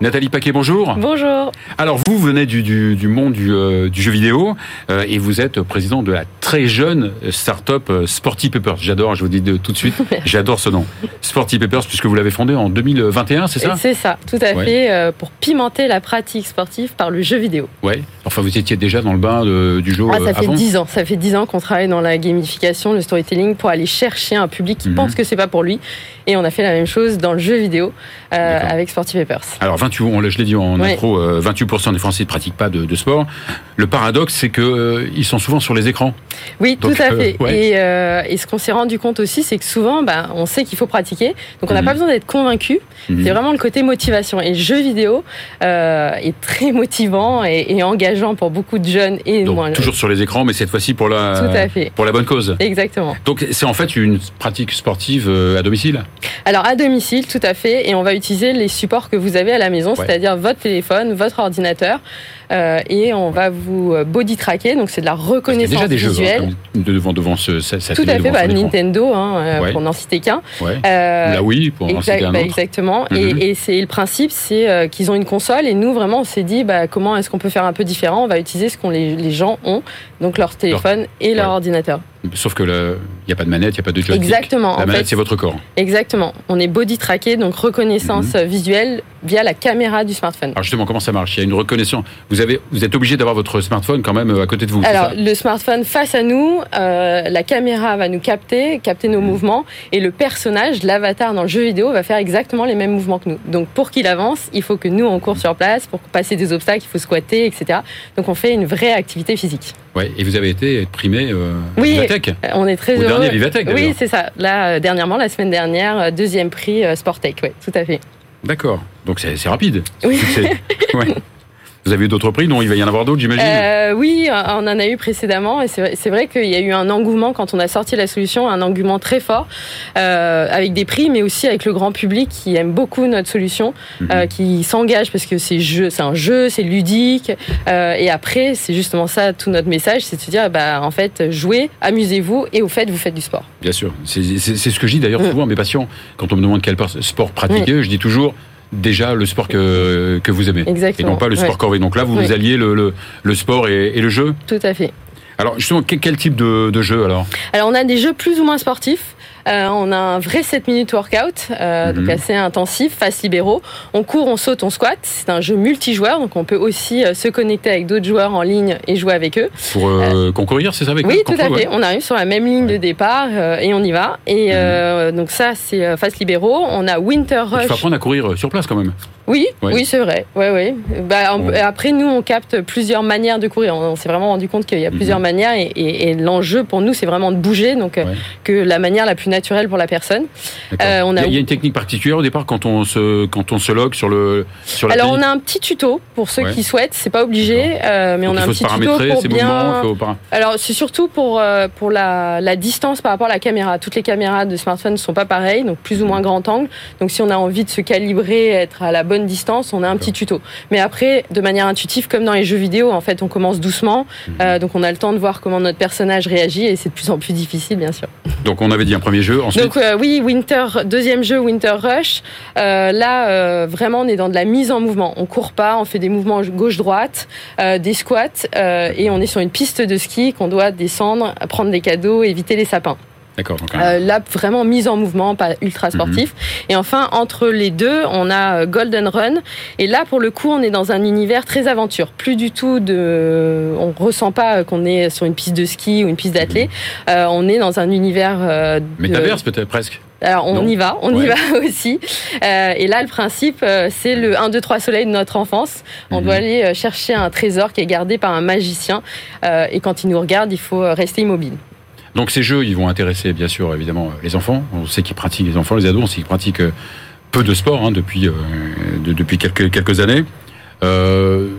Nathalie Paquet, bonjour. Bonjour. Alors vous venez du, du, du monde du, euh, du, jeu vidéo euh, et vous êtes président de la très jeune start-up euh, Sporty Papers. J'adore, je vous dis de, tout de suite, j'adore ce nom. Sporty Papers puisque vous l'avez fondé en 2021, c'est ça? C'est ça, tout à ouais. fait, euh, pour pimenter la pratique sportive par le jeu vidéo. Ouais. Enfin, vous étiez déjà dans le bain de, du jeu ah, ça avant fait 10 ans. Ça fait 10 ans qu'on travaille dans la gamification, le storytelling pour aller chercher un public qui Mhm. pense que c'est pas pour lui. Et on a fait la même chose dans le jeu vidéo euh, avec Sporty Papers. Alors 28, on, je l'ai dit en Ouais. intro, euh, 28% des Français ne pratiquent pas de, de sport. Le paradoxe, c'est que euh, ils sont souvent sur les écrans. Oui, Donc, tout à euh, fait. ouais. Et, euh, et ce qu'on s'est rendu compte aussi, c'est que souvent, bah, on sait qu'il faut pratiquer, donc on n'a Mhm. pas besoin d'être convaincu. Mhm. C'est vraiment le côté motivation. Et le jeu vidéo euh, est très motivant et, et engageant pour beaucoup de jeunes et Donc moins. toujours sur les écrans, mais cette fois-ci pour la Tout à fait. pour la bonne cause. Exactement. Donc c'est en fait une pratique sportive euh, à domicile? Alors à domicile, tout à fait, et on va utiliser les supports que vous avez à la maison, Ouais. c'est-à-dire votre téléphone, votre ordinateur, euh, et on va vous euh, body tracker, donc c'est de la reconnaissance déjà des jeux visuelle. hein, comme devant devant ce, sa Tout à fait, bah. Nintendo, hein, euh, Ouais. pour n'en citer qu'un. Ouais. Euh, Ou la Wii pour en citer un bah, autre. exactement. Mhm. Et, et c'est le principe, c'est qu'ils ont une console et nous vraiment on s'est dit bah, comment est-ce qu'on peut faire un peu différent? On va utiliser ce qu'on les, les gens ont, donc leur téléphone et leur Ouais. ordinateur. Sauf que il n'y a pas de manette, il n'y a pas de joystick. Exactement. La en manette c'est votre corps. exactement. On est body tracké, donc reconnaissance Mhm. visuelle via la caméra du smartphone. Alors justement comment ça marche? Il y a une reconnaissance. Vous avez vous êtes obligé d'avoir votre smartphone quand même euh, à côté de vous. Alors le smartphone face à nous, euh, la caméra va nous capter, capter nos Mhm. mouvements, et le personnage, l'avatar dans le jeu vidéo, va faire exactement les mêmes mouvements que nous. Donc pour qu'il avance, il faut que nous on court sur place, pour passer des obstacles, il faut squatter, etc. Donc on fait une vraie activité physique. Ouais. Et vous avez été primé euh, Oui. Vivatech. On est très Au heureux. dernier Vivatech. Oui, c'est ça. Là, euh, dernièrement, la semaine dernière, deuxième prix Sportec, ouais, tout à fait. D'accord. Donc c'est rapide. Oui. Ouais. Vous avez eu d'autres prix Non, il va y en avoir d'autres, j'imagine. Euh, oui, on en a eu précédemment et c'est vrai, qu'il y a eu un engouement quand on a sorti la solution, un engouement très fort euh, avec des prix, mais aussi avec le grand public qui aime beaucoup notre solution, Mhm. euh, qui s'engage parce que c'est jeu, c'est un jeu, c'est ludique. et après, c'est justement ça tout notre message, c'est de se dire, bah en fait, jouez, amusez-vous et au fait, vous faites du sport. Bien sûr. C'est ce que je dis d'ailleurs Mm. souvent à mes patients. Quand on me demande quel sport pratiquer, je dis toujours déjà le sport que, que vous aimez. Et Exactement. non pas le sport Ouais, corvée. Donc là, vous, Oui. vous alliez le, le, le sport et, et le jeu. tout à fait. Alors justement, quel type de, de jeu alors? Alors on a des jeux plus ou moins sportifs. Euh, on a un vrai 7 minutes workout, euh, Mhm. donc assez intensif, face libéraux. On court, on saute, on squatte. C'est un jeu multijoueur, donc on peut aussi euh, se connecter avec d'autres joueurs en ligne et jouer avec eux. Pour euh, concourir, c'est ça avec oui, tout à fait. On arrive sur la même ligne de départ et on y va. Et euh, donc ça, c'est face libéraux. On a Winter ouais. Il faut Rush. apprendre à courir sur place quand même. Oui, Ouais. oui, c'est vrai. Ouais, ouais. Bah, on- Ouais. Après, nous, on capte plusieurs manières de courir. On, on s'est vraiment rendu compte qu'il y a Mhm. plusieurs manières et, et- et l'enjeu pour nous, c'est vraiment de bouger, donc que la manière la plus naturelle pour la personne. Euh, on a- il, y a, une technique particulière au départ quand on se quand on se log sur le sur la Alors, on a un petit tuto pour ceux Ouais. qui souhaitent. C'est pas obligé, euh, mais on a un petit tuto pour mouvements. bien. faut para- Alors, c'est surtout pour euh, pour la, la distance par rapport à la caméra. Toutes les caméras de smartphone ne sont pas pareilles, donc plus ou moins grand angle. Donc, si on a envie de se calibrer, être à la bonne distance, on a un petit tuto. Mais après, de manière intuitive, comme dans les jeux vidéo, en fait, on commence doucement. Mhm. Euh, donc, on a le temps de voir comment notre personnage réagit, et c'est de plus en plus difficile, bien sûr. Donc on avait dit un premier jeu. Donc euh, oui, Winter, deuxième jeu, Winter Rush. Euh, là, euh, vraiment, on est dans de la mise en mouvement. On court pas, on fait des mouvements gauche-droite, des squats, et on est sur une piste de ski qu'on doit descendre, prendre des cadeaux, éviter les sapins. D'accord. Euh, là, vraiment mise en mouvement, pas ultra sportif. Et enfin, entre les deux, on a euh, Golden Run. Et là, pour le coup, on est dans un univers très aventure. Plus du tout de, on ressent pas qu'on est sur une piste de ski ou une piste d'athlé. Euh, on est dans un univers euh, de- Métaverse peut-être presque. alors on Non. y va, on y va aussi. Euh, et là, le principe, euh, c'est le 1, 2, 3 soleil de notre enfance. On Mhm. doit aller euh, chercher un trésor qui est gardé par un magicien. Euh, et quand il nous regarde, il faut euh, rester immobile. Donc ces jeux, ils vont intéresser bien sûr évidemment les enfants. On sait qu'ils pratiquent les enfants, les ados, on sait qu'ils pratiquent euh, peu de sport hein, depuis euh, de- depuis quelques quelques années. Euh,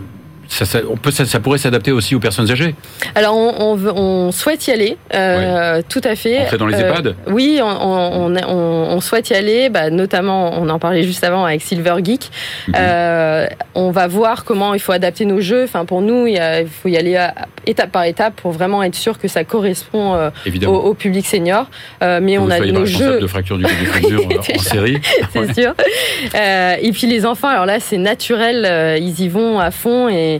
ça, ça, on peut, ça, ça pourrait s'adapter aussi aux personnes âgées. Alors, on, on, veut- on souhaite y aller, euh, tout à fait. Entrer dans les Euh, EHPAD Oui, on, souhaite y aller, bah, notamment, on en parlait juste avant avec Silver Geek. Mhm. Euh, on va voir comment il faut adapter nos jeux. Enfin, pour nous, il, y a- il faut y aller à- étape par étape pour vraiment être sûr que ça correspond au, au public senior. Mais on a nos jeux. de fracture du côté frisure en, en série. c'est sûr. Et puis les enfants, alors là, c'est naturel, ils y vont à fond et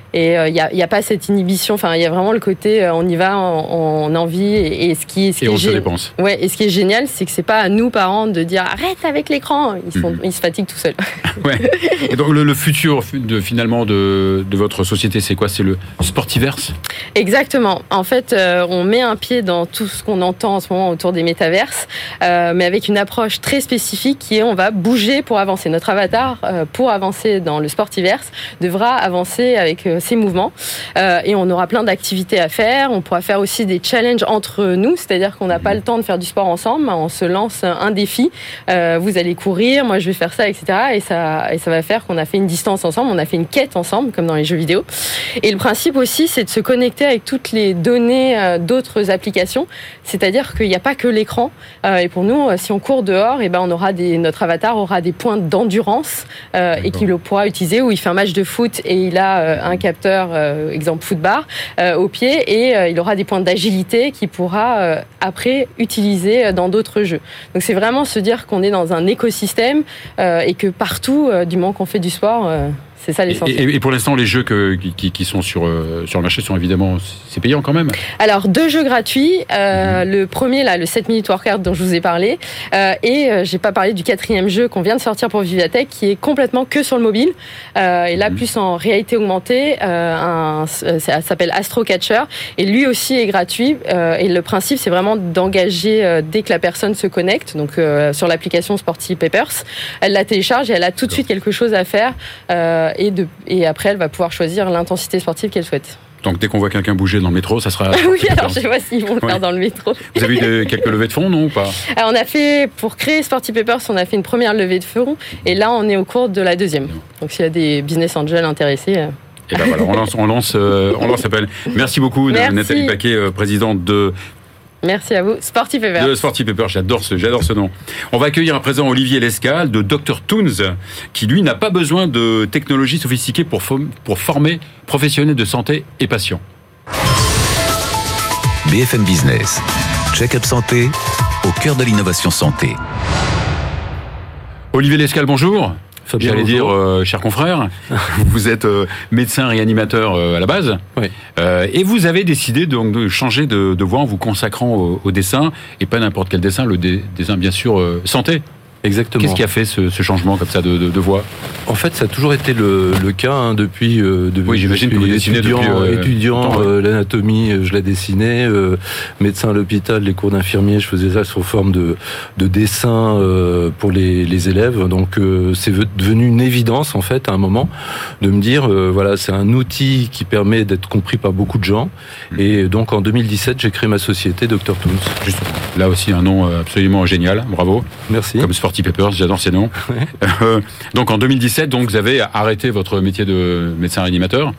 et il n'y a, pas cette inhibition. Enfin, il y a vraiment le côté, euh, on y va, on, on a envie. Et, et ce qui, ce qui Et on est se dépense. Ouais, et ce qui est génial, c'est que c'est pas à nous parents de dire arrête avec l'écran. Ils, sont- ils se fatiguent tout seuls. Ouais. Et donc le, le futur de, finalement de, de votre société, c'est quoi? C'est le sportiverse? Exactement. En fait, euh, on met un pied dans tout ce qu'on entend en ce moment autour des métaverses, euh, mais avec une approche très spécifique qui est on va bouger pour avancer. Notre avatar, euh, pour avancer dans le sportiverse, devra avancer avec ses mouvements. Euh, et on aura plein d'activités à faire. On pourra faire aussi des challenges entre nous, c'est-à-dire qu'on n'a pas le temps de faire du sport ensemble. On se lance un défi. Euh, vous allez courir, moi je vais faire ça, etc. Et ça, et ça va faire qu'on a fait une distance ensemble, on a fait une quête ensemble, comme dans les jeux vidéo. Et le principe aussi, c'est de se connecter avec toutes les données euh, d'autres applications. C'est-à-dire qu'il n'y a pas que l'écran. Et pour nous, si on court dehors, et ben on aura des, notre avatar aura des points d'endurance et qu'il le pourra utiliser. Où il fait un match de foot et il a un euh, exemple footbar, euh, au pied et euh, il aura des points d'agilité qu'il pourra après utiliser dans d'autres jeux. Donc c'est vraiment se dire qu'on est dans un écosystème et que partout, du moment qu'on fait du sport, c'est ça l'essentiel. et- et pour l'instant, les jeux que- qui, qui sont sur, euh, sur le marché sont évidemment c'est payant quand même. Alors deux jeux gratuits. Euh, Mhm. Le premier là, le 7 minutes workout dont je vous ai parlé, euh, et euh, j'ai pas parlé du quatrième jeu qu'on vient de sortir pour Vivatech, qui est complètement que sur le mobile. Euh, et là, Mhm. plus en réalité augmentée, euh, un, ça s'appelle Astro Catcher, et lui aussi est gratuit. Euh, et le principe, c'est vraiment d'engager euh, dès que la personne se connecte, donc euh, sur l'application Sporty Papers, elle la télécharge et elle a tout de suite quelque chose à faire, euh, et, de, et après elle va pouvoir choisir l'intensité sportive qu'elle souhaite. Donc dès qu'on voit quelqu'un bouger dans le métro, ça sera. oui, alors je sais pas s'ils vont le faire dans le métro. Vous avez eu quelques levées de fonds, non ou pas? Alors, on a fait, pour créer Sporty Papers, on a fait une première levée de fonds et là, on est au cours de la deuxième. Donc, s'il y a des business angels intéressés. euh, Et ben voilà, on lance, on lance, euh, on lance l'appel. Merci beaucoup, Merci. Nathalie Paquet, euh, présidente de, Merci à vous. Sporty Papers. de Sporty Paper. J'adore ce, j'adore ce nom. On va accueillir à présent Olivier Lescal de Dr Toons, qui lui n'a pas besoin de technologies sophistiquées pour, pour former professionnels de santé et patients. BFM Business. Check-up santé au cœur de l'innovation santé. Olivier Lescal, bonjour. J'allais dire, euh, cher confrère, vous êtes euh, médecin réanimateur euh, à la base. Oui. Euh, et vous avez décidé donc de changer de, de voie en vous consacrant au, au dessin, et pas n'importe quel dessin, le dé- dessin bien sûr euh, santé. Exactement. Qu'est-ce qui a fait ce, ce changement comme ça de, de, de voie En fait, ça a toujours été le, le cas hein, depuis. euh, depuis Oui, j'imagine que vous dessinez étudiant, depuis, euh, étudiant, ouais. euh, l'anatomie, euh, je la dessinais. euh, médecin à l'hôpital, les cours d'infirmier, je faisais ça sous forme de, de dessin euh, pour les, les élèves. Donc, euh, c'est ve- devenu une évidence en fait à un moment de me dire, euh, voilà, c'est un outil qui permet d'être compris par beaucoup de gens. Mm. Et donc, en 2017, j'ai créé ma société Dr Toons. Justement. Là aussi un nom euh, absolument génial, bravo. Merci. Comme Sporty Papers, j'adore ces noms. Euh, donc en 2017, donc vous avez arrêté votre métier de médecin réanimateur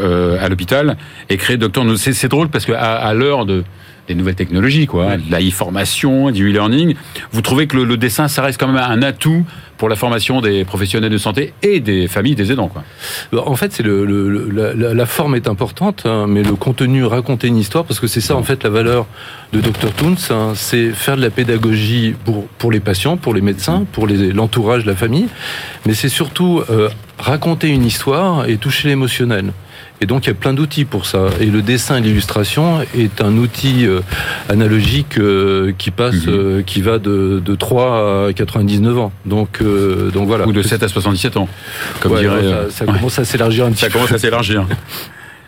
euh, à l'hôpital et créé Docteur. No- C'est drôle parce que à, à l'heure de des nouvelles technologies, quoi, de la e-formation, du e-learning, vous trouvez que le, le dessin, ça reste quand même un atout pour la formation des professionnels de santé et des familles des aidants, quoi. Bah, En fait, c'est le, le- la, la- forme est importante, hein, mais le contenu, raconter une histoire, parce que c'est ça en fait la valeur de Dr Toons, hein, c'est faire de la pédagogie pour pour les patients, pour les médecins, pour l'entourage, la famille, mais c'est surtout euh, raconter une histoire et toucher l'émotionnel. Et donc il y a plein d'outils pour ça. Et le dessin et l'illustration est un outil euh, analogique euh, qui passe, Mhm. euh, qui va de, de 3 à 99 ans. Donc, donc voilà. Ou de 7 à 77 ans, comme Ouais, dirait. ça, ça commence à s'élargir un petit Ça peu. commence à s'élargir.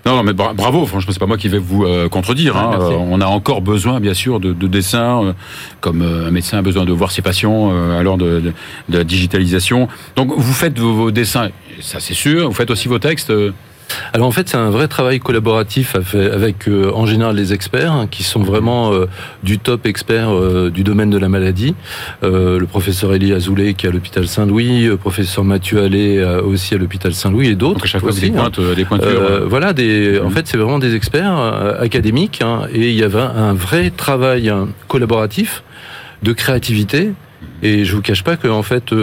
Non, non, mais bra- bravo, franchement, c'est pas moi qui vais vous euh, contredire. Hein. on a encore besoin, bien sûr, de, de dessins, euh, comme euh, un médecin a besoin de voir ses patients à l'heure de, de- de la digitalisation. Donc, vous faites vos, vos dessins, ça c'est sûr, vous faites aussi vos textes. Euh, alors en fait, c'est un vrai travail collaboratif avec euh, en général les experts hein, qui sont vraiment euh, du top expert euh, du domaine de la maladie. le professeur Elie Azoulay qui est à l'hôpital Saint-Louis, le professeur Mathieu Allais aussi à l'hôpital Saint-Louis et d'autres. chaque fois des, hein. pointes, des pointures. voilà, des, en mhm. fait, c'est vraiment des experts académiques hein, et il y avait un vrai travail collaboratif de créativité. Et je vous cache pas que en fait,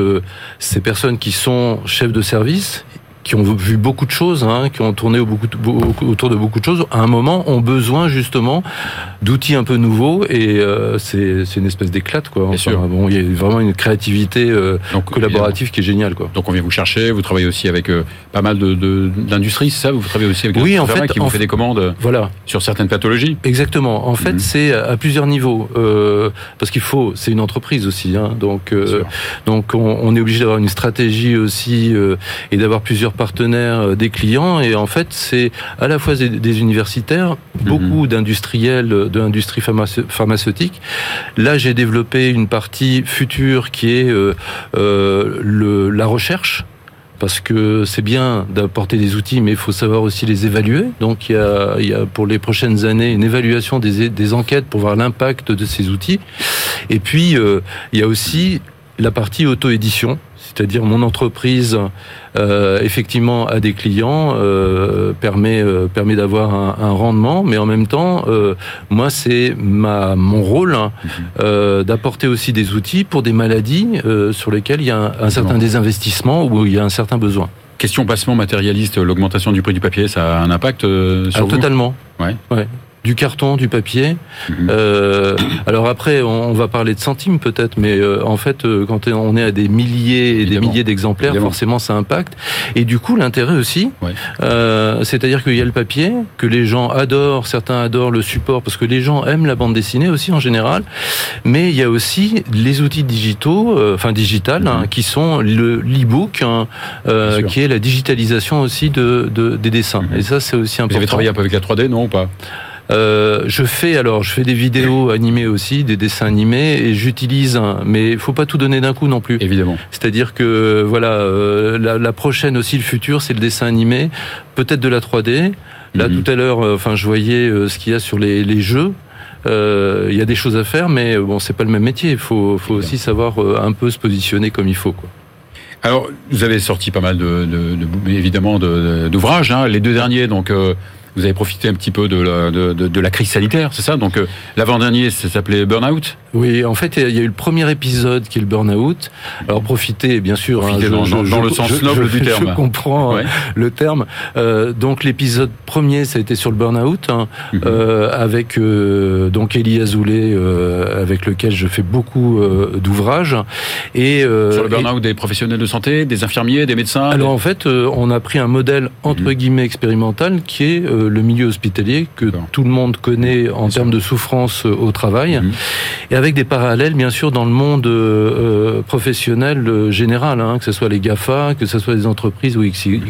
ces personnes qui sont chefs de service, qui ont vu beaucoup de choses, hein, qui ont tourné autour de beaucoup de choses, à un moment ont besoin justement d'outils un peu nouveaux et euh, c'est une espèce d'éclate quoi. bon, il y a vraiment une créativité euh, collaborative qui est géniale quoi. Donc on vient vous chercher, vous travaillez aussi avec euh, pas mal de d'industries, c'est ça? Vous travaillez aussi avec oui, en fait, qui vous fait des commandes voilà. sur certaines pathologies? Exactement. En fait, mhm. c'est à plusieurs niveaux parce qu'il faut, c'est une entreprise aussi, hein, donc donc on, on, est obligé d'avoir une stratégie aussi et d'avoir plusieurs partenaires euh, des clients et en fait c'est à la fois des, universitaires, beaucoup mhm. d'industriels de l'industrie pharmaceutique. Là j'ai développé une partie future qui est euh, euh, le, la recherche parce que c'est bien d'apporter des outils, mais il faut savoir aussi les évaluer. Donc il y a, il y a pour les prochaines années une évaluation des, des enquêtes pour voir l'impact de ces outils. Et puis il y a aussi la partie auto-édition c'est-à-dire mon entreprise euh, effectivement a des clients, euh, permet euh, permet d'avoir un, rendement, mais en même temps, moi c'est ma mon rôle hein, mhm. d'apporter aussi des outils pour des maladies sur lesquelles il y a un, certain désinvestissement ou il y a un certain besoin. Question passement matérialiste, l'augmentation du prix du papier, ça a un impact sur ah, vous? Totalement. Ouais. ouais du carton, du papier. Mhm. Euh, alors après, on, va parler de centimes peut-être, mais euh, en fait, euh, quand on est à des milliers et des milliers d'exemplaires, forcément, ça impacte. Et du coup, l'intérêt aussi, c'est-à-dire qu'il y a le papier, que les gens adorent, certains adorent le support, parce que les gens aiment la bande dessinée aussi en général, mais il y a aussi les outils digitaux, enfin digital, hein, mhm. qui sont le l'e-book, hein, qui est la digitalisation aussi de, des dessins. Mhm. Et ça, c'est aussi important. Vous avez travaillé un peu avec la 3D, non ou pas? Euh, je fais alors, je fais des vidéos animées aussi, des dessins animés, et j'utilise, un, mais il faut pas tout donner d'un coup non plus. Évidemment. C'est-à-dire que voilà, euh, la, la, prochaine aussi, le futur, c'est le dessin animé, peut-être de la 3D. Là, mhm. tout à l'heure, euh, enfin, je voyais euh, ce qu'il y a sur les, les jeux. Il y a des choses à faire, mais bon, c'est pas le même métier. Il faut, faut aussi savoir un peu se positionner comme il faut, quoi. Alors, vous avez sorti pas mal de, de, de évidemment d'ouvrages. Hein. Les deux derniers, donc vous avez profité un petit peu de la, de, de, la crise sanitaire, c'est ça Donc euh, l'avant-dernier, ça s'appelait Burnout Oui, en fait, il y a eu le premier épisode qui est le Burnout. Alors profitez, bien sûr. Hein, dans, le sens noble du terme. Je comprends hein, le terme. Euh, donc l'épisode premier, ça a été sur le Burnout, hein, mhm. euh, avec donc Elie Azoulay, avec lequel je fais beaucoup d'ouvrages. Et sur le Burnout des professionnels de santé, des infirmiers, des médecins. Alors en fait, on a pris un modèle entre mhm. guillemets expérimental qui est le milieu hospitalier que tout le monde connaît en termes de souffrance euh, au travail, mhm. et avec des parallèles bien sûr dans le monde euh, professionnel euh, général, hein, que ce soit les GAFA, que ce soit les entreprises ou XY.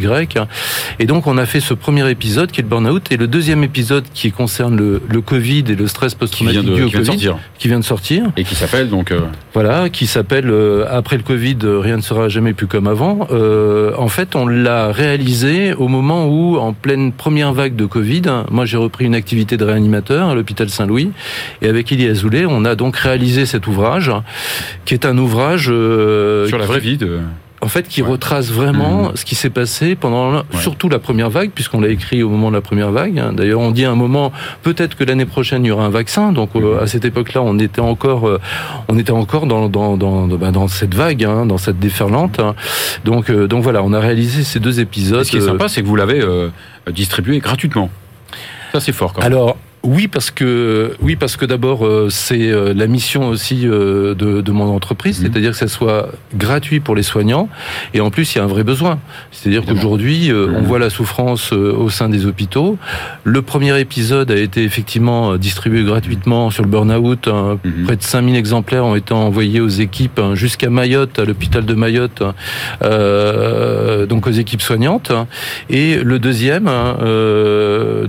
Et donc on a fait ce premier épisode qui est le burn-out, et le deuxième épisode qui concerne le, le Covid et le stress post-traumatique dû au Covid, qui vient de sortir. Et qui s'appelle donc... Voilà, qui s'appelle Après le Covid, rien ne sera jamais plus comme avant. en fait, on l'a réalisé au moment où, en pleine première vague de Covid, moi j'ai repris une activité de réanimateur à l'hôpital Saint-Louis. Et avec Elie Azoulay, on a donc réalisé cet ouvrage qui est un ouvrage euh, sur la vraie vie de en fait, qui retrace vraiment mmh. ce qui s'est passé pendant surtout la première vague, puisqu'on l'a écrit au moment de la première vague. Hein. D'ailleurs, on dit à un moment, peut-être que l'année prochaine il y aura un vaccin. Donc, euh, mmh. à cette époque-là, on était encore, euh, on était encore dans dans dans, bah, dans cette vague, hein, dans cette déferlante. Hein. Donc, euh, donc voilà, on a réalisé ces deux épisodes. ce qui est sympa, c'est que vous l'avez distribué gratuitement. Ça, c'est fort. Quand même. Alors, oui, parce que oui, parce que d'abord euh, c'est euh, la mission aussi euh, de, de, mon entreprise, mhm. c'est-à-dire que ça soit gratuit pour les soignants, et en plus il y a un vrai besoin. C'est-à-dire qu'aujourd'hui on mhm. voit la souffrance au sein des hôpitaux. Le premier épisode a été effectivement distribué gratuitement sur le burn-out. Hein. Mhm. Près de 5000 exemplaires ont été envoyés aux équipes hein, jusqu'à Mayotte, à l'hôpital de Mayotte, donc aux équipes soignantes. Et le deuxième, hein,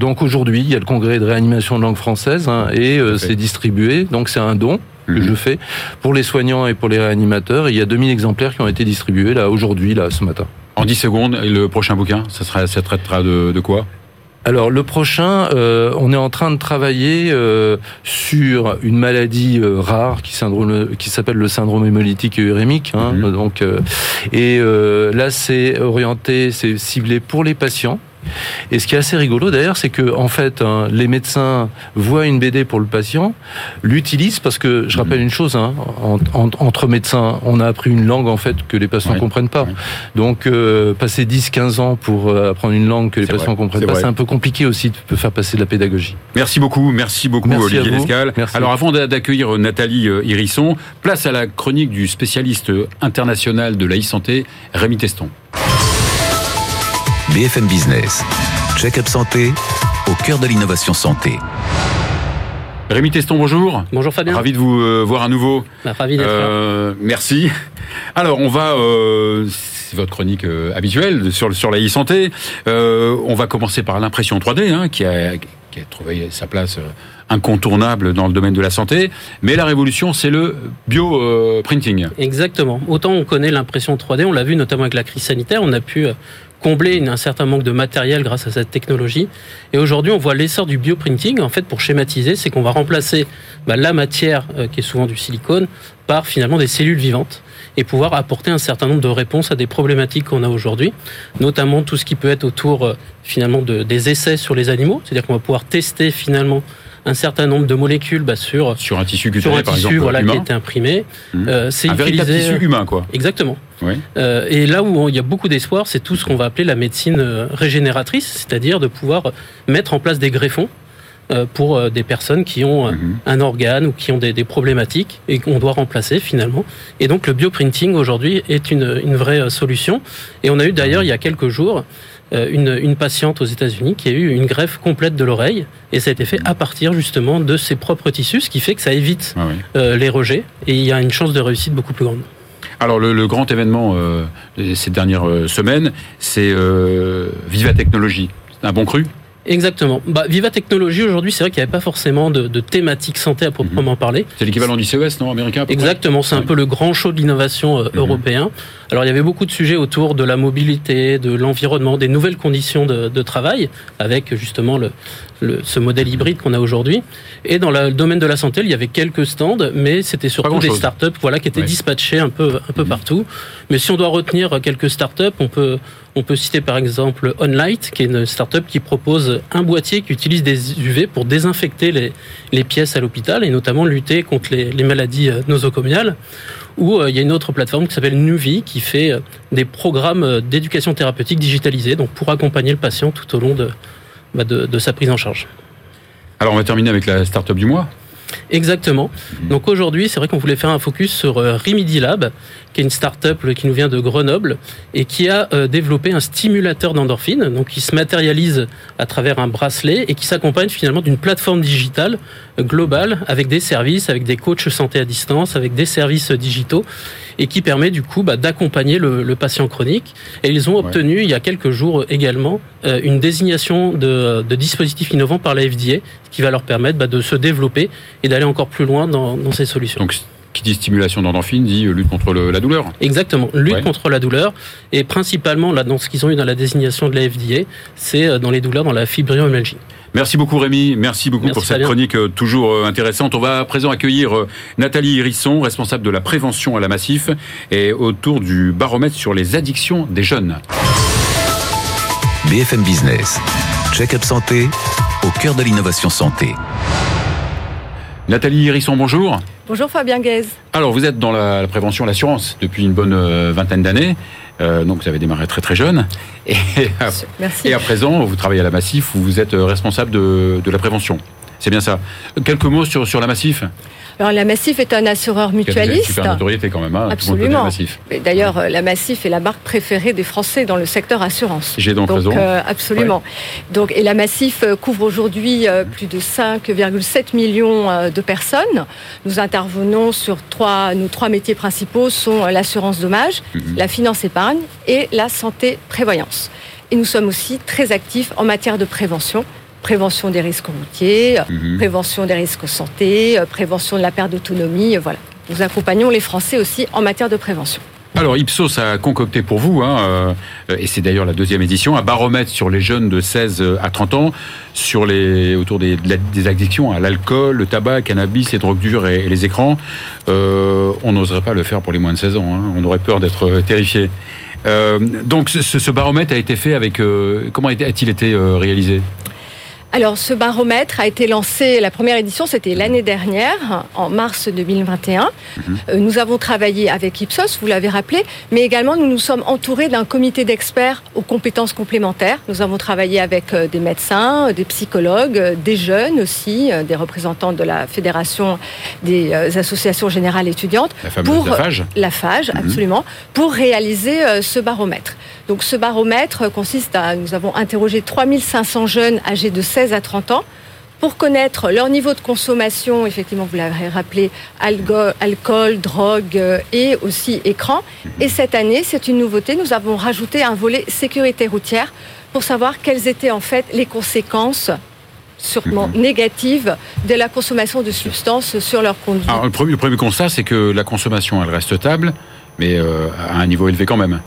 donc aujourd'hui il y a le congrès de réanimation de langue française hein, et euh, c'est distribué. Donc c'est un don. que Mhm. je fais pour les soignants et pour les réanimateurs. Et il y a 2000 exemplaires qui ont été distribués là aujourd'hui, là, ce matin. En 10 secondes, et le prochain bouquin, ça, sera, ça traitera de, de quoi? Alors le prochain, euh, on est en train de travailler euh, sur une maladie euh, rare qui, syndrome, qui s'appelle le syndrome hémolytique et urémique. Hein, Mhm. donc, et là, c'est orienté, c'est ciblé pour les patients. Et ce qui est assez rigolo d'ailleurs, c'est que en fait, hein, les médecins voient une BD pour le patient, l'utilisent parce que je rappelle une chose, hein, en- en- entre médecins, on a appris une langue en fait que les patients Ouais. comprennent pas. Ouais. Donc euh, passer 10-15 ans pour euh, apprendre une langue que les patients vrai, comprennent pas, c'est un peu compliqué aussi de faire passer de la pédagogie. Merci beaucoup, merci beaucoup Merci Olivier. Lescal. Alors avant d'a- d'accueillir Nathalie euh, Hérisson, place à la chronique du spécialiste international de la e-santé, Rémi Teston. BFM Business. Check-up santé au cœur de l'innovation santé. Rémi Teston, bonjour. Bonjour Fabien, Ravi de vous euh, voir à nouveau. Bah, ravi d'être là. Euh, merci. Alors, on va, euh, c'est votre chronique euh, habituelle sur, sur la e-santé. Euh, on va commencer par l'impression 3D, hein, qui, a, qui a trouvé sa place euh, incontournable dans le domaine de la santé. Mais la révolution, c'est le bioprinting. Exactement. Autant on connaît l'impression 3D, on l'a vu notamment avec la crise sanitaire, on a pu euh, combler un certain manque de matériel grâce à cette technologie. Et aujourd'hui, on voit l'essor du bioprinting. En fait, pour schématiser, c'est qu'on va remplacer bah, la matière, euh, qui est souvent du silicone, par finalement des cellules vivantes et pouvoir apporter un certain nombre de réponses à des problématiques qu'on a aujourd'hui, notamment tout ce qui peut être autour euh, finalement de, des essais sur les animaux, c'est-à-dire qu'on va pouvoir tester finalement un certain nombre de molécules bah, sur Sur un tissu sur cutané, un par tissu exemple, voilà, qui a été imprimé. Mhm. Euh, c'est Un véritable utilisé- tissu humain, quoi. Exactement. Oui. Euh, et là où il y a beaucoup d'espoir, c'est tout ce qu'on va appeler la médecine euh, régénératrice, c'est-à-dire de pouvoir mettre en place des greffons euh, pour euh, des personnes qui ont euh, un organe ou qui ont des, des problématiques et qu'on doit remplacer finalement. Et donc le bioprinting aujourd'hui est une, une vraie euh, solution. Et on a eu d'ailleurs il y a quelques jours euh, une, une patiente aux États-Unis qui a eu une greffe complète de l'oreille et ça a été fait à partir justement de ses propres tissus, ce qui fait que ça évite Ah oui. euh, les rejets et il y a une chance de réussite beaucoup plus grande. Alors le, le grand événement euh, de ces dernières euh, semaines, c'est euh, Viva Technologie. C'est un bon cru? Exactement. Bah, Viva Technologie, aujourd'hui, c'est vrai qu'il n'y avait pas forcément de, de thématique santé à proprement parler. C'est l'équivalent du CES, non, américain Exactement, c'est un peu le grand show de l'innovation euh, Mhm. européen. Alors il y avait beaucoup de sujets autour de la mobilité, de l'environnement, des nouvelles conditions de, de travail, avec justement le, le- ce modèle hybride qu'on a aujourd'hui. Et dans la- le domaine de la santé, il y avait quelques stands, mais c'était surtout des startups voilà, qui étaient Ouais. dispatchées un peu, un peu Mhm. partout. Mais si on doit retenir quelques startups, on peut, on peut citer par exemple OnLight, qui est une startup qui propose un boîtier qui utilise des UV pour désinfecter les, pièces à l'hôpital et notamment lutter contre les, maladies euh, nosocomiales. Ou euh, il y a une autre plateforme qui s'appelle Nuvi qui fait euh, des programmes d'éducation thérapeutique digitalisés, donc pour accompagner le patient tout au long bah, de sa prise en charge. Alors on va terminer avec la start-up du mois. Exactement. Donc aujourd'hui, c'est vrai qu'on voulait faire un focus sur euh, Remedy Lab, qui est une start-up euh, qui nous vient de Grenoble et qui a euh, développé un stimulateur d'endorphine, donc qui se matérialise à travers un bracelet et qui s'accompagne finalement d'une plateforme digitale globale avec des services, avec des coachs santé à distance, avec des services digitaux et qui permet du coup bah, d'accompagner le, le patient chronique. Et ils ont obtenu il y a quelques jours également euh, une désignation de, de dispositifs innovants par la FDA, qui va leur permettre bah, de se développer et d'aller encore plus loin dans, dans ces solutions. Donc qui dit stimulation d'endorphine dit euh, lutte contre le- la douleur. Exactement, lutte Ouais. contre la douleur et principalement là dans ce qu'ils ont eu dans la désignation de la FDA, c'est euh, dans les douleurs dans la fibromyalgie. Merci beaucoup Rémi, merci beaucoup Merci, pour cette chronique euh, toujours intéressante. On va à présent accueillir Nathalie Hérisson, responsable de la prévention à la Massif, et autour du baromètre sur les addictions des jeunes. BFM Business. Check-up santé au cœur de l'innovation santé. Nathalie Hérisson, bonjour. Bonjour Fabien Guez. Alors vous êtes dans la, la prévention, l'assurance depuis une bonne euh, vingtaine d'années, Euh, donc vous avez démarré très très jeune, et, à- Merci. et à présent vous travaillez à la Massif où vous êtes euh, responsable de, de la prévention. C'est bien ça. Quelques mots sur, sur la Massif? Alors la Massif est un assureur Qui a mutualiste. super notoriété quand même. Hein, Absolument. Massif. D'ailleurs, euh, la Massif est la marque préférée des Français dans le secteur assurance. J'ai donc, Donc, raison. euh, absolument. Donc, et la Massif euh, couvre aujourd'hui plus de 5,7 millions de personnes. Nous intervenons sur trois, nos trois métiers principaux sont l'assurance dommage, Mhm. la finance épargne et la santé prévoyance. Et nous sommes aussi très actifs en matière de prévention prévention des risques routiers, Mhm. prévention des risques santé, euh, prévention de la perte d'autonomie. euh, Voilà. Nous accompagnons les Français aussi en matière de prévention. Alors Ipsos a concocté pour vous, hein, euh, et c'est d'ailleurs la deuxième édition, un baromètre sur les jeunes de 16 à 30 ans, sur les autour des, des addictions à l'alcool, le tabac, le cannabis, les drogues dures et, et les écrans. Euh, on n'oserait pas le faire pour les moins de 16 ans. hein, on aurait peur d'être terrifié. Euh, donc ce, ce baromètre a été fait avec comment a-t-il été réalisé? Alors, ce baromètre a été lancé, la première édition, c'était l'année dernière, en mars 2021. Euh, Nous avons travaillé avec Ipsos, vous l'avez rappelé, mais également nous nous sommes entourés d'un comité d'experts aux compétences complémentaires. Nous avons travaillé avec euh, des médecins, euh, des psychologues, des jeunes aussi, des représentants de la Fédération des associations générales étudiantes. La fameuse Pour- Lafage la FAGE, absolument, pour réaliser ce baromètre. Donc ce baromètre consiste à, nous avons interrogé 3500 jeunes âgés de 16 à 30 ans pour connaître leur niveau de consommation, effectivement, vous l'avez rappelé, alcool, drogue euh, et aussi écran. Et cette année, c'est une nouveauté, nous avons rajouté un volet sécurité routière pour savoir quelles étaient en fait les conséquences sûrement négatives de la consommation de substances sur leur conduite. Alors, le, premier, le premier constat, c'est que la consommation, elle reste stable, mais euh, à un niveau élevé quand même.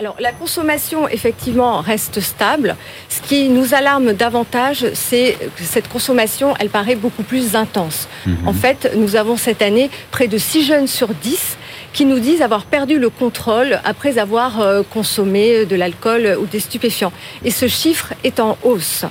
Alors la consommation effectivement reste stable. Ce qui nous alarme davantage, c'est que cette consommation, elle paraît beaucoup plus intense. En fait, nous avons cette année près de 6 jeunes sur 10 qui nous disent avoir perdu le contrôle après avoir euh, consommé de l'alcool ou des stupéfiants. Et ce chiffre est en hausse.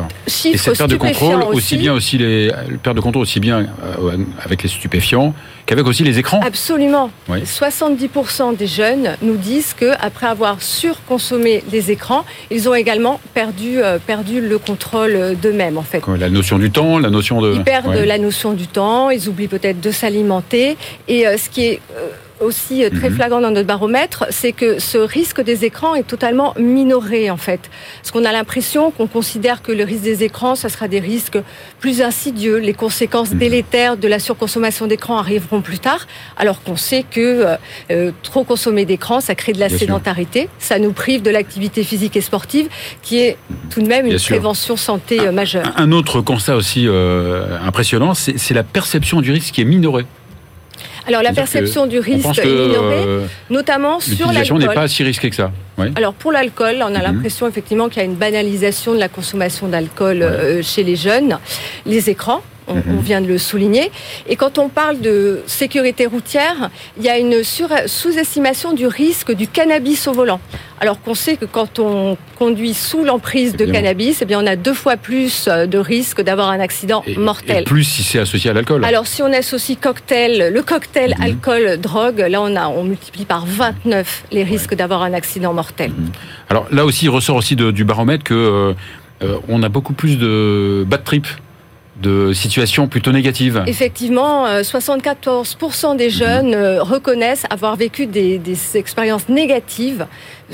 D'accord. Et cette perte de contrôle, aussi bien aussi les le perte de contrôle aussi bien euh, avec les stupéfiants qu'avec aussi les écrans. Absolument. Oui. 70% des jeunes nous disent que après avoir surconsommé les écrans, ils ont également perdu, euh, perdu le contrôle d'eux-mêmes en fait. La notion du temps, la notion de. Ils perdent Ouais. la notion du temps, ils oublient peut-être de s'alimenter. Et euh, ce qui est euh, aussi euh, très Mhm. flagrant dans notre baromètre, c'est que ce risque des écrans est totalement minoré en fait. Parce qu'on a l'impression qu'on considère que le risque des écrans, ça sera des risques plus insidieux. Les conséquences Mhm. délétères de la surconsommation d'écrans arriveront plus tard, alors qu'on sait que euh, euh, trop consommer d'écran, ça crée de la Bien sûr. sédentarité, ça nous prive de l'activité physique et sportive, qui est tout de même Bien une sûr. prévention santé euh, majeure. Un autre constat aussi euh, impressionnant, c'est c'est la perception du risque qui est minorée. Alors la perception du risque est minorée, euh, notamment sur l'utilisation n'est l'alcool. pas si risquée que ça. Ouais. Alors pour l'alcool, on a Mhm. l'impression effectivement qu'il y a une banalisation de la consommation d'alcool Ouais. euh, chez les jeunes. Les écrans, on, Mhm. on vient de le souligner. Et quand on parle de sécurité routière, il y a une sous-estimation du risque du cannabis au volant. Alors qu'on sait que quand on conduit sous l'emprise de Évidemment. cannabis, eh bien on a deux fois plus euh, de risque d'avoir un accident Et, mortel. et plus si c'est associé à l'alcool. Alors, si on associe cocktail, le cocktail Mhm. alcool drogue, là on a on multiplie par 29 les risques d'avoir un accident mortel. Alors là aussi, il ressort aussi de- du baromètre que euh, euh, on a beaucoup plus de bad trip, de situations plutôt négatives. Effectivement, euh, 74% Mhm. des jeunes euh, reconnaissent avoir vécu des, expériences négatives,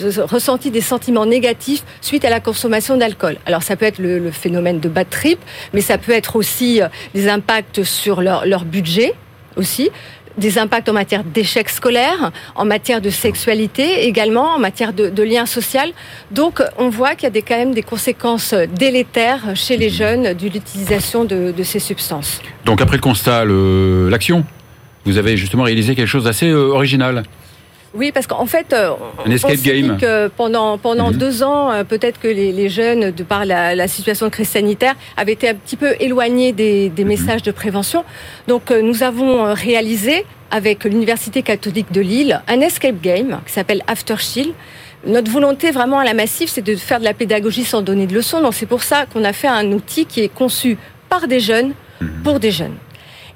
euh, ressenti des sentiments négatifs suite à la consommation d'alcool. Alors ça peut être le, phénomène de bad trip, mais ça peut être aussi euh, des impacts sur leur budget aussi des impacts en matière d'échec scolaire, en matière de sexualité également, en matière de, lien social. Donc, on voit qu'il y a quand même des conséquences délétères chez les jeunes de l'utilisation de, de ces substances. Donc après le constat, l'action, vous avez justement réalisé quelque chose d'assez euh, original. Oui, parce qu'en fait, euh, escape on dit game. que pendant pendant Mhm. deux ans, euh, peut-être que les, les jeunes, de par la, la situation de crise sanitaire, avaient été un petit peu éloignés des, Mhm. des messages de prévention. Donc, euh, nous avons réalisé avec l'Université catholique de Lille un escape game qui s'appelle After Shield. Notre volonté vraiment à la Massif, c'est de faire de la pédagogie sans donner de leçons. Donc, c'est pour ça qu'on a fait un outil qui est conçu par des jeunes Mhm. pour des jeunes.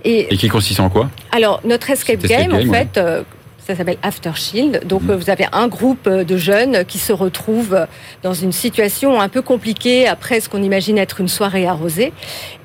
Et Et qui consiste en quoi? Alors, notre escape escape game, en ouais. fait, euh, ça s'appelle After Shield. Donc, Mhm. euh, vous avez un groupe euh, de jeunes qui se retrouvent euh, dans une situation un peu compliquée après ce qu'on imagine être une soirée arrosée.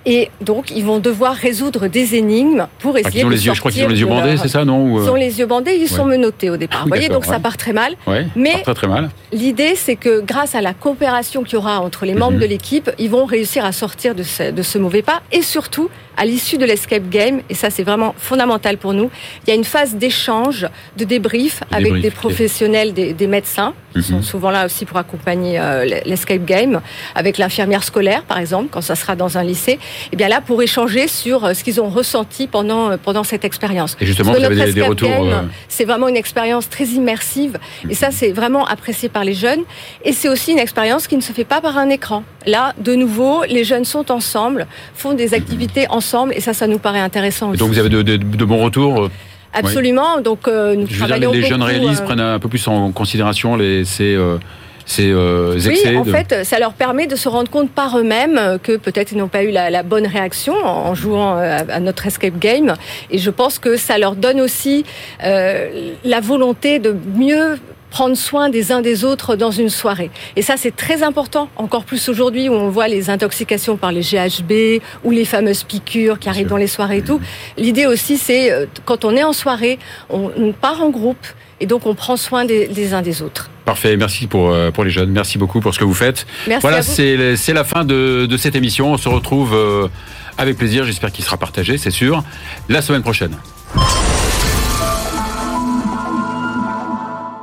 Et donc, ils vont devoir résoudre des énigmes pour Enfin, essayer qu'ils ont de les yeux, Je crois qu'ils ont les yeux bandés, leur- c'est ça, non Ils ont les yeux bandés, ils sont menottés au départ. Ah Vous voyez, donc ça part très mal. Ouais, Mais- très très mal. L'idée, c'est que grâce à la coopération qu'il y aura entre les membres Mhm. de l'équipe, ils vont réussir à sortir de ce, de ce mauvais pas et surtout à l'issue de l'escape game, et ça c'est vraiment fondamental pour nous, il y a une phase d'échange, de débrief avec des professionnels, des, des médecins, qui sont Mhm. souvent là aussi pour accompagner euh, l'escape game, avec l'infirmière scolaire par exemple, quand ça sera dans un lycée, et bien là pour échanger sur euh, ce qu'ils ont ressenti pendant, euh, pendant cette expérience. Et justement, vous avez des, des retours. euh, c'est vraiment une expérience très immersive et ça c'est vraiment apprécié par les jeunes et c'est aussi une expérience qui ne se fait pas par un écran. Là, de nouveau, les jeunes sont ensemble, font des activités ensemble et ça, ça nous paraît intéressant et aussi. donc vous avez de, de- de bons retours. Absolument. Donc euh, nous Je veux dire, les jeunes réalistes euh, prennent un peu plus en considération les, ces, ces euh, Oui, en de- fait, ça leur permet de se rendre compte par eux-mêmes que peut-être ils n'ont pas eu la, la bonne réaction en jouant euh, à notre escape game. Et je pense que ça leur donne aussi euh, la volonté de mieux prendre soin des uns des autres dans une soirée. Et ça, c'est très important, encore plus aujourd'hui où on voit les intoxications par les GHB ou les fameuses piqûres qui arrivent dans les soirées et tout. L'idée aussi, c'est euh, quand on est en soirée, on part en groupe et donc on prend soin des, des uns des autres. Parfait, merci pour, euh, pour les jeunes, merci beaucoup pour ce que vous faites. Merci voilà, c'est la fin de, de cette émission. On se retrouve euh, avec plaisir, j'espère qu'il sera partagé, c'est sûr, la semaine prochaine.